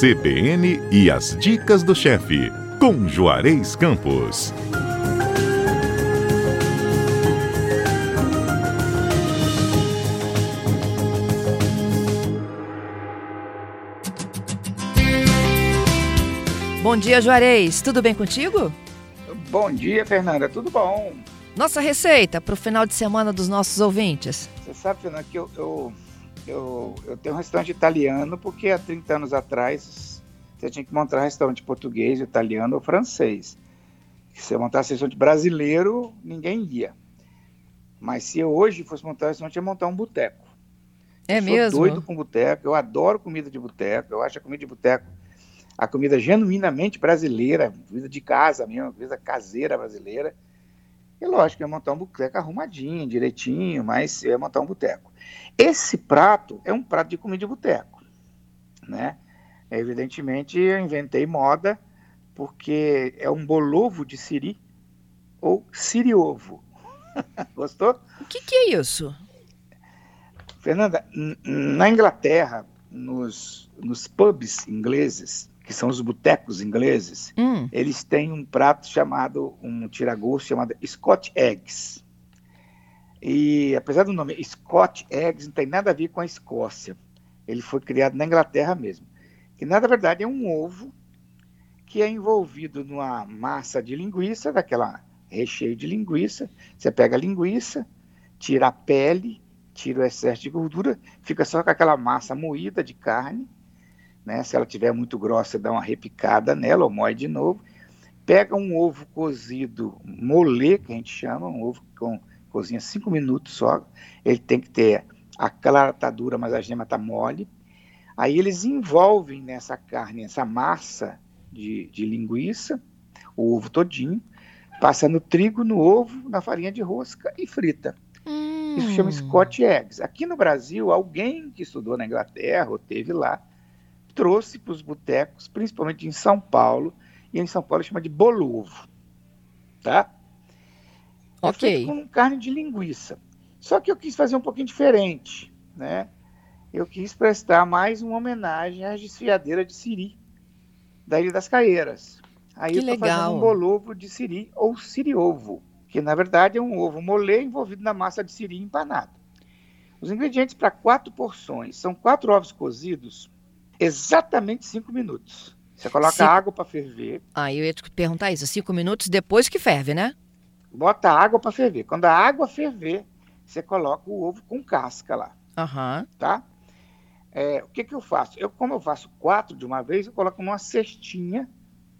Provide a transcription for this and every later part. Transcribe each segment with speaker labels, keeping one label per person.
Speaker 1: CBN e as dicas do chefe, com Juarez Campos.
Speaker 2: Bom dia, Juarez. Tudo bem contigo?
Speaker 3: Bom dia, Fernanda. Tudo bom?
Speaker 2: Nossa receita para o final de semana dos nossos ouvintes.
Speaker 3: Você sabe, Fernanda, que eu, eu, eu, eu tenho um restaurante italiano porque há 30 anos atrás você tinha que montar um restaurante português, italiano ou francês. Se você montasse um restaurante brasileiro, ninguém ia. Mas se eu hoje fosse montar um restaurante, ia montar um boteco.
Speaker 2: É
Speaker 3: eu
Speaker 2: mesmo?
Speaker 3: Sou doido com boteco, eu adoro comida de boteco, eu acho a comida de boteco a comida genuinamente brasileira, comida de casa mesmo, comida caseira brasileira. E lógico, ia montar um boteco arrumadinho, direitinho, mas ia montar um boteco. Esse prato é um prato de comida de boteco, né? Evidentemente, eu inventei moda porque é um bolovo de siri ou siriovo. Gostou?
Speaker 2: O que, que é isso?
Speaker 3: Fernanda, na Inglaterra, nos, nos pubs ingleses, que são os botecos ingleses,
Speaker 2: hum.
Speaker 3: eles têm um prato chamado, um tiragosto chamado Scotch Eggs. E apesar do nome Scotch Eggs, não tem nada a ver com a Escócia. Ele foi criado na Inglaterra mesmo. Que na verdade é um ovo que é envolvido numa massa de linguiça, daquela recheio de linguiça. Você pega a linguiça, tira a pele, tira o excesso de gordura, fica só com aquela massa moída de carne. Né? Se ela tiver muito grossa, dá uma repicada nela ou moe de novo. Pega um ovo cozido molê, que a gente chama, um ovo com cozinha cinco minutos só. Ele tem que ter a clara tá dura, mas a gema tá mole. Aí eles envolvem nessa carne, essa massa de, de linguiça, o ovo todinho, passa no trigo, no ovo, na farinha de rosca e frita.
Speaker 2: Hum.
Speaker 3: Isso chama Scotch Eggs. Aqui no Brasil, alguém que estudou na Inglaterra ou teve lá, trouxe para os botecos, principalmente em São Paulo, e em São Paulo chama de bolovo, tá? É
Speaker 2: Ok.
Speaker 3: com carne de linguiça. Só que eu quis fazer um pouquinho diferente, né? Eu quis prestar mais uma homenagem à desfiadeira de siri, da Ilha das Caeiras. Aí
Speaker 2: Que
Speaker 3: eu
Speaker 2: legal.
Speaker 3: fazendo um bolovo de siri ou siriovo, que na verdade é um ovo molê envolvido na massa de siri empanado. Os ingredientes para quatro porções são quatro ovos cozidos, exatamente cinco minutos. Você coloca
Speaker 2: Cinco-
Speaker 3: água para ferver,
Speaker 2: Aí eu ia te perguntar isso, cinco minutos depois que ferve, né?
Speaker 3: bota a água para ferver. Quando a água ferver, você coloca o ovo com casca lá,
Speaker 2: Aham.
Speaker 3: tá? É, o que, que eu faço? Eu, como eu faço quatro de uma vez, eu coloco numa cestinha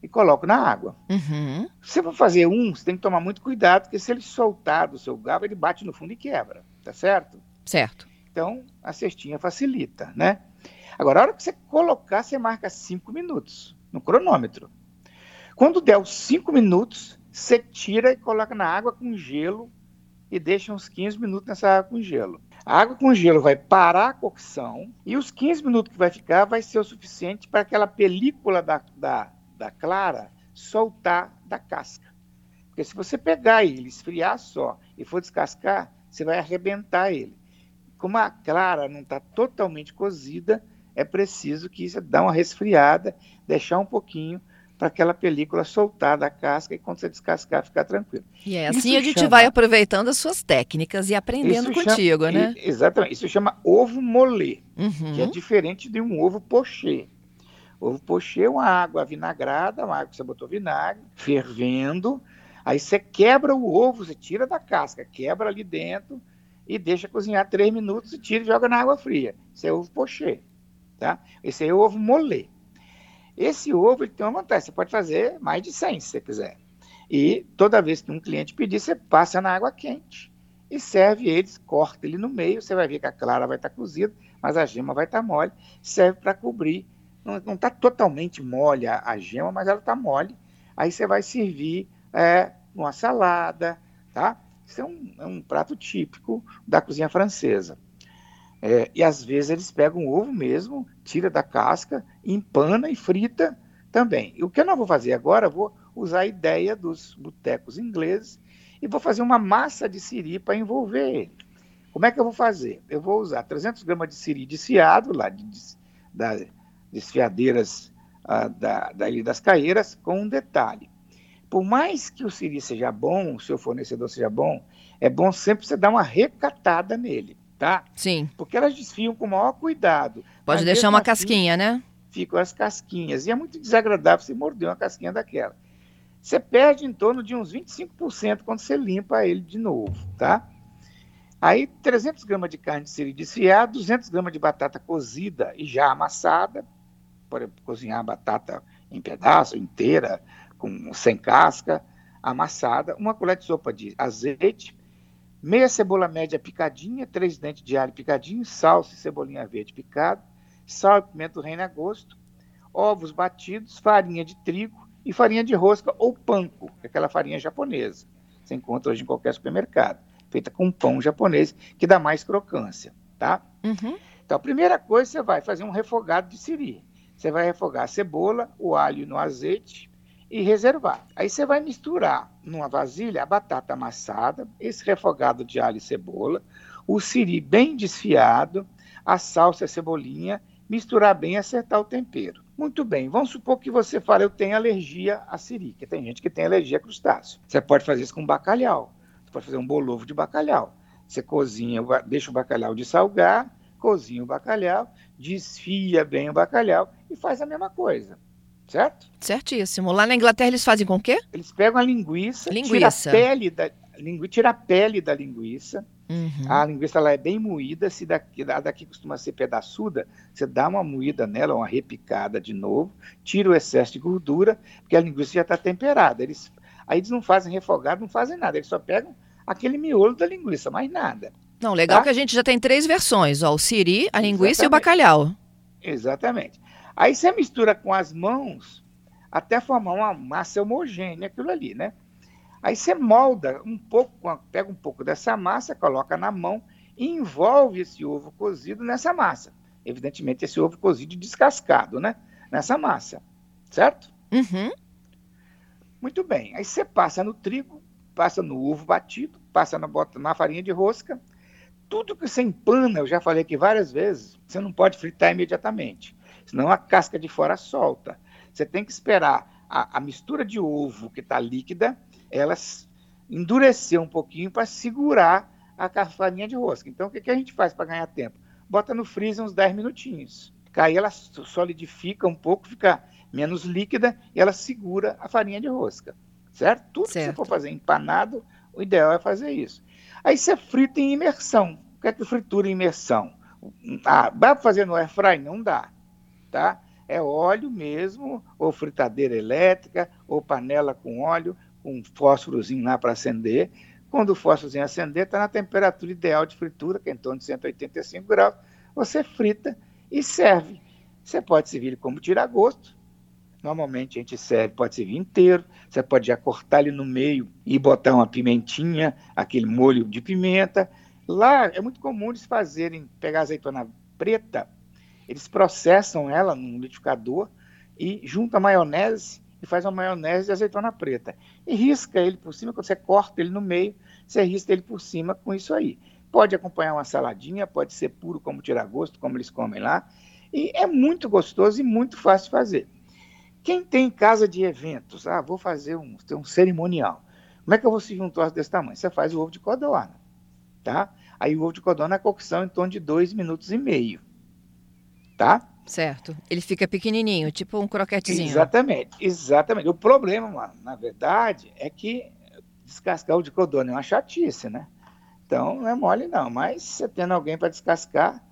Speaker 3: e coloco na água.
Speaker 2: Uhum.
Speaker 3: Se você for fazer um, você tem que tomar muito cuidado, porque se ele soltar do seu garfo, ele bate no fundo e quebra, tá certo?
Speaker 2: Certo.
Speaker 3: Então, a cestinha facilita, né? Agora, a hora que você colocar, você marca cinco minutos no cronômetro. Quando der os cinco minutos, você tira e coloca na água com gelo e deixa uns 15 minutos nessa água com gelo. A água com gelo vai parar a cocção e os 15 minutos que vai ficar vai ser o suficiente para aquela película da, da, da clara soltar da casca. Porque se você pegar ele, esfriar só e for descascar, você vai arrebentar ele. Como a clara não está totalmente cozida, é preciso que você dá uma resfriada, deixar um pouquinho para aquela película soltar da casca e quando você descascar ficar tranquilo.
Speaker 2: E é
Speaker 3: Isso
Speaker 2: assim a gente
Speaker 3: chama-
Speaker 2: vai aproveitando as suas técnicas e aprendendo
Speaker 3: Isso
Speaker 2: contigo,
Speaker 3: chama-
Speaker 2: né?
Speaker 3: exatamente. Isso chama ovo molê, que é
Speaker 2: Uhum.
Speaker 3: diferente de um ovo pochê. Ovo pochê é uma água vinagrada, uma água que você botou vinagre, fervendo. Aí você quebra o ovo, você tira da casca, quebra ali dentro e deixa cozinhar três minutos e tira e joga na água fria. Isso é ovo pochê, tá? Esse aí é o ovo molê. Esse ovo ele tem uma vantagem, você pode fazer mais de 100 se você quiser. E toda vez que um cliente pedir, você passa na água quente e serve eles, corta ele no meio, você vai ver que a clara vai estar cozida, mas a gema vai estar mole, serve para cobrir. Não está totalmente mole a, a gema, mas ela está mole. Aí você vai servir é, uma salada, tá? Isso é um, é um prato típico da cozinha francesa. É, e às vezes eles pegam o ovo mesmo, tira da casca, empana e frita também. E o que eu não vou fazer agora, vou usar a ideia dos botecos ingleses e vou fazer uma massa de siri para envolver ele. Como é que eu vou fazer? Eu vou usar 300 gramas de siri desfiado, lá de, da, desfiadeiras ah, da, da Ilha das Caeiras, com um detalhe. Por mais que o siri seja bom, o seu fornecedor seja bom, é bom sempre você dar uma recatada nele, tá?
Speaker 2: Sim.
Speaker 3: Porque elas desfiam com o maior cuidado.
Speaker 2: Pode deixar uma
Speaker 3: assim,
Speaker 2: casquinha, né?
Speaker 3: Ficam as casquinhas. E é muito desagradável você morder uma casquinha daquela. Você perde em torno de uns 25% quando você limpa ele de novo, tá? Aí, 300 gramas de carne de siri desfiada, 200 gramas de batata cozida e já amassada. Pode cozinhar a batata em pedaço, inteira, com, sem casca, amassada. Uma colher de sopa de azeite, meia cebola média picadinha, três dentes de alho picadinho, salsa e cebolinha verde picada, sal e pimenta do reino a gosto, ovos batidos, farinha de trigo e farinha de rosca ou panko, que é aquela farinha japonesa. Você encontra hoje em qualquer supermercado feita com pão japonês, que dá mais crocância, tá?
Speaker 2: Uhum.
Speaker 3: Então, a primeira coisa, você vai fazer um refogado de siri. Você vai refogar a cebola, o alho no azeite e reservar. Aí você vai misturar numa vasilha a batata amassada, esse refogado de alho e cebola, o siri bem desfiado, a salsa e a cebolinha, misturar bem e acertar o tempero. Muito bem, vamos supor que você fala, eu tenho alergia a siri, que tem gente que tem alergia a crustáceo. Você pode fazer isso com bacalhau pode fazer um bolovo de bacalhau. Você cozinha, deixa o bacalhau de salgar, cozinha o bacalhau, desfia bem o bacalhau e faz a mesma coisa. Certo?
Speaker 2: Certíssimo. Lá na Inglaterra eles fazem com o quê?
Speaker 3: Eles pegam a linguiça,
Speaker 2: Linguiça.
Speaker 3: tira a pele da, lingu, tira a pele da linguiça.
Speaker 2: Uhum.
Speaker 3: A linguiça ela é bem moída, se daqui, a daqui costuma ser pedaçuda, você dá uma moída nela, uma repicada de novo, tira o excesso de gordura, porque a linguiça já está temperada. Eles, aí eles não fazem refogado, não fazem nada, eles só pegam aquele miolo da linguiça, mais nada.
Speaker 2: Não, legal
Speaker 3: Tá?
Speaker 2: que a gente já tem três versões, ó, o siri, a linguiça e o
Speaker 3: Exatamente.
Speaker 2: bacalhau.
Speaker 3: Exatamente. Aí você mistura com as mãos até formar uma massa homogênea, aquilo ali, né? Aí você molda um pouco, pega um pouco dessa massa, coloca na mão e envolve esse ovo cozido nessa massa. Evidentemente, esse ovo cozido descascado, né? Nessa massa, certo?
Speaker 2: Uhum.
Speaker 3: Muito bem. Aí você passa no trigo, passa no ovo batido, passa na, bota, na farinha de rosca. Tudo que você empana, eu já falei aqui várias vezes, você não pode fritar imediatamente, senão a casca de fora solta. Você tem que esperar a, a mistura de ovo que está líquida, ela endurecer um pouquinho para segurar a farinha de rosca. Então, o que, que a gente faz para ganhar tempo? Bota no freezer uns 10 minutinhos. Aí ela so- solidifica um pouco, fica menos líquida e ela segura a farinha de rosca. Certo? Tudo que você
Speaker 2: Certo.
Speaker 3: for fazer empanado, o ideal é fazer isso. Aí você frita em imersão. O que é que fritura em imersão? Ah, dá para fazer no air fry? Não dá. Tá? É óleo mesmo, ou fritadeira elétrica, ou panela com óleo, com fósforozinho lá para acender. Quando o fósforozinho acender, está na temperatura ideal de fritura, que é em torno de 185 graus. Você frita e serve. Você pode servir como tira-gosto. Normalmente a gente serve, pode servir inteiro. Você pode já cortar ele no meio e botar uma pimentinha, aquele molho de pimenta. Lá é muito comum eles fazerem, pegar azeitona preta, eles processam ela num liquidificador e junta a maionese e faz uma maionese de azeitona preta. E risca ele por cima, quando você corta ele no meio, você risca ele por cima com isso aí. Pode acompanhar uma saladinha, pode ser puro como tira-gosto, como eles comem lá. E é muito gostoso e muito fácil de fazer. Quem tem casa de eventos, ah, vou fazer um, um cerimonial. Como é que eu vou servir um troço desse tamanho? Você faz o ovo de codorna, tá? Aí o ovo de codorna é cocção em torno de dois minutos e meio, tá?
Speaker 2: Certo. Ele fica pequenininho, tipo um croquetezinho.
Speaker 3: Exatamente, exatamente. O problema, mano, na verdade, é que descascar o de codorna é uma chatice, né? Então não é mole não, mas você tendo alguém para descascar,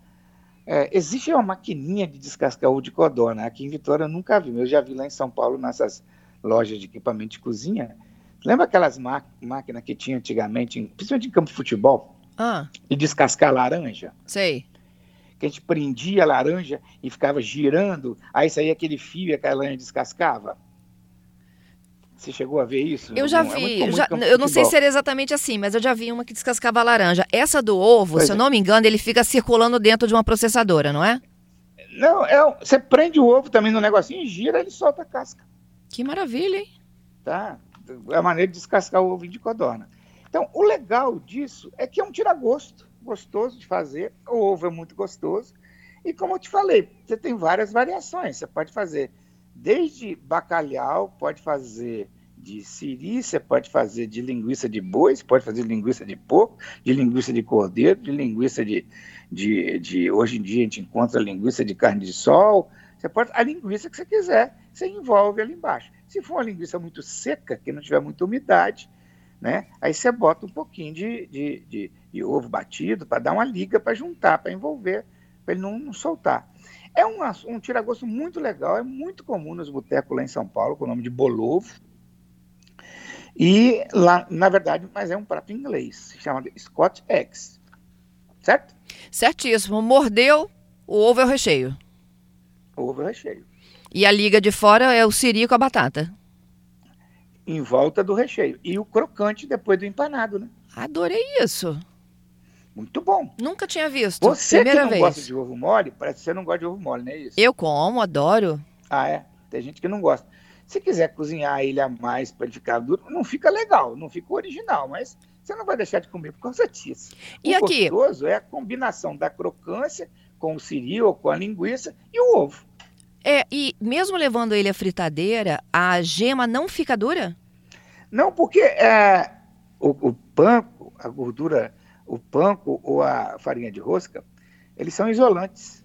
Speaker 3: é, existe uma maquininha de descascar o de codorna. Aqui em Vitória eu nunca vi, eu já vi lá em São Paulo nessas lojas de equipamento de cozinha. Lembra aquelas máquinas que tinha antigamente, principalmente em campo de futebol,
Speaker 2: Ah,
Speaker 3: de descascar laranja?
Speaker 2: sei.
Speaker 3: Que a gente prendia a laranja e ficava girando, aí saía aquele fio e aquela laranja descascava? Você chegou a ver isso?
Speaker 2: Eu já
Speaker 3: É muito
Speaker 2: vi, eu, já- eu não sei se era exatamente assim, mas eu já vi uma que descascava a laranja. Essa do ovo,
Speaker 3: Pois
Speaker 2: se eu
Speaker 3: é.
Speaker 2: não me engano, ele fica circulando dentro de uma processadora, não é?
Speaker 3: Não, é, você prende o ovo também no negocinho e gira, ele solta a casca,
Speaker 2: Que maravilha, hein?
Speaker 3: tá? É a maneira de descascar o ovo de codorna. Então, o legal disso é que é um tira-gosto, gostoso de fazer, o ovo é muito gostoso, E como eu te falei, você tem várias variações. Você pode fazer desde bacalhau, pode fazer de siri, você pode fazer de linguiça de boi, você pode fazer de linguiça de porco, de linguiça de cordeiro, de linguiça de, de, de hoje em dia a gente encontra linguiça de carne de sol, você pode a linguiça que você quiser, você envolve ali embaixo. Se for uma linguiça muito seca, que não tiver muita umidade, né, aí você bota um pouquinho de, de, de, de ovo batido para dar uma liga para juntar, para envolver, para ele não, não soltar. É um, um tiragosto muito legal, é muito comum nos botecos lá em São Paulo, com o nome de bolovo. E lá, na verdade, mas é um prato inglês, se chama Scotch Eggs. Certo?
Speaker 2: Certíssimo. Mordeu, o ovo é o recheio.
Speaker 3: O ovo é o recheio.
Speaker 2: E a liga de fora é o siri com a batata.
Speaker 3: Em volta do recheio. E o crocante depois do empanado, né?
Speaker 2: Adorei isso.
Speaker 3: Muito bom.
Speaker 2: Nunca tinha visto.
Speaker 3: Você
Speaker 2: Primeira
Speaker 3: que não
Speaker 2: vez.
Speaker 3: gosta de ovo mole, parece que você não gosta de ovo mole, não é isso?
Speaker 2: Eu como, adoro.
Speaker 3: Ah, é? Tem gente que não gosta. Se quiser cozinhar ele a mais para ele ficar duro, não fica legal, não fica original, mas você não vai deixar de comer por causa disso.
Speaker 2: E
Speaker 3: o
Speaker 2: aqui?
Speaker 3: gostoso é a combinação da crocância com o siri ou com a linguiça e o ovo.
Speaker 2: É, e mesmo levando ele à fritadeira, a gema não fica dura?
Speaker 3: Não, porque é, o, o panko, a gordura, o panko ou a farinha de rosca, eles são isolantes.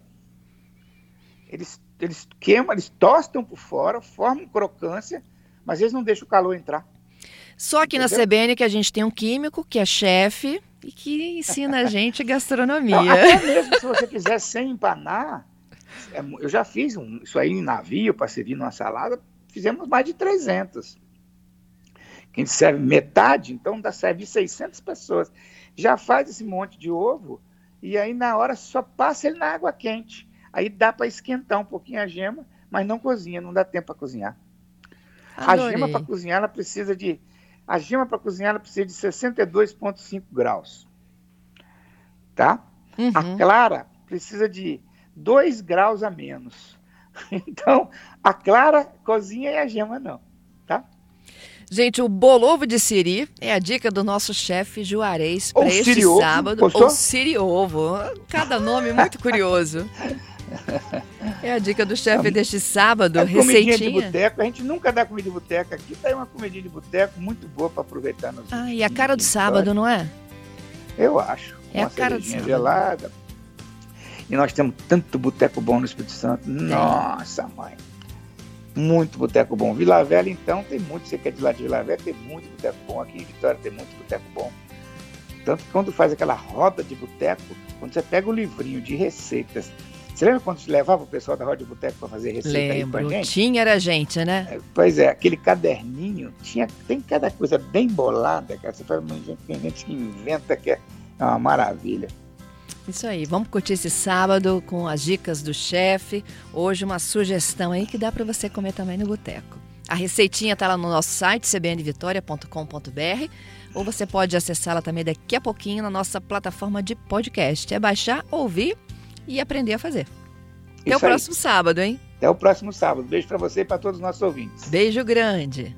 Speaker 3: Eles, eles queimam, eles tostam por fora, formam crocância, mas eles não deixam o calor entrar.
Speaker 2: Só aqui na? CBN que a gente tem um químico que é chefe e que ensina a gente
Speaker 3: Não,
Speaker 2: gastronomia.
Speaker 3: até mesmo se você quiser sem empanar, eu já fiz um- isso aí em navio para servir numa salada, fizemos mais de 300. Quem serve metade, então dá serve 600 pessoas. Já faz esse monte de ovo e aí na hora só passa ele na água quente. Aí dá para esquentar um pouquinho a gema, mas não cozinha, não dá tempo para cozinhar. A
Speaker 2: Adorei.
Speaker 3: gema para cozinhar ela precisa de a gema para cozinhar ela precisa de 62.5 graus. Tá? A
Speaker 2: Uhum.
Speaker 3: clara precisa de 2 graus a menos. Então, a clara cozinha e a gema não. Tá?
Speaker 2: Gente, o bolovo de siri é a dica do nosso chefe Juarez para este
Speaker 3: siri-ovo,
Speaker 2: sábado.
Speaker 3: gostou?
Speaker 2: Ou siri-ovo. Cada nome muito curioso. É a dica do chefe deste sábado,
Speaker 3: É de
Speaker 2: receitinha.
Speaker 3: boteco. A gente nunca dá comida de boteco aqui. Tá aí uma comidinha de boteco muito boa para aproveitar nos
Speaker 2: Ah, e a cara do sábado, não é?
Speaker 3: Eu acho.
Speaker 2: É a cara do sábado.
Speaker 3: gelada. E nós temos tanto boteco bom no Espírito Santo. Nossa, mãe. Muito boteco bom. Vila Velha, então, tem muito. Você quer de lá de Vila Velha, tem muito boteco bom. Aqui em Vitória tem muito boteco bom. Tanto que quando faz aquela roda de boteco, quando você pega o livrinho de receitas. Você lembra quando você levava o pessoal da roda de boteco para fazer receita aí com a
Speaker 2: Lembro.
Speaker 3: gente?
Speaker 2: Tinha era gente, né?
Speaker 3: É, Pois é, aquele caderninho, tinha, tem cada coisa bem bolada, cara. Você fala, mas gente, tem gente que inventa que é uma maravilha.
Speaker 2: Isso aí, vamos curtir esse sábado com as dicas do chefe. Hoje uma sugestão aí que dá para você comer também no boteco. A receitinha está lá no nosso site cbnvitoria.com.br ou você pode acessá-la também daqui a pouquinho na nossa plataforma de podcast. É baixar, ouvir e aprender a fazer. Até o
Speaker 3: Isso aí.
Speaker 2: próximo sábado, hein?
Speaker 3: Até o próximo sábado. Beijo para você e para todos os nossos ouvintes.
Speaker 2: Beijo grande.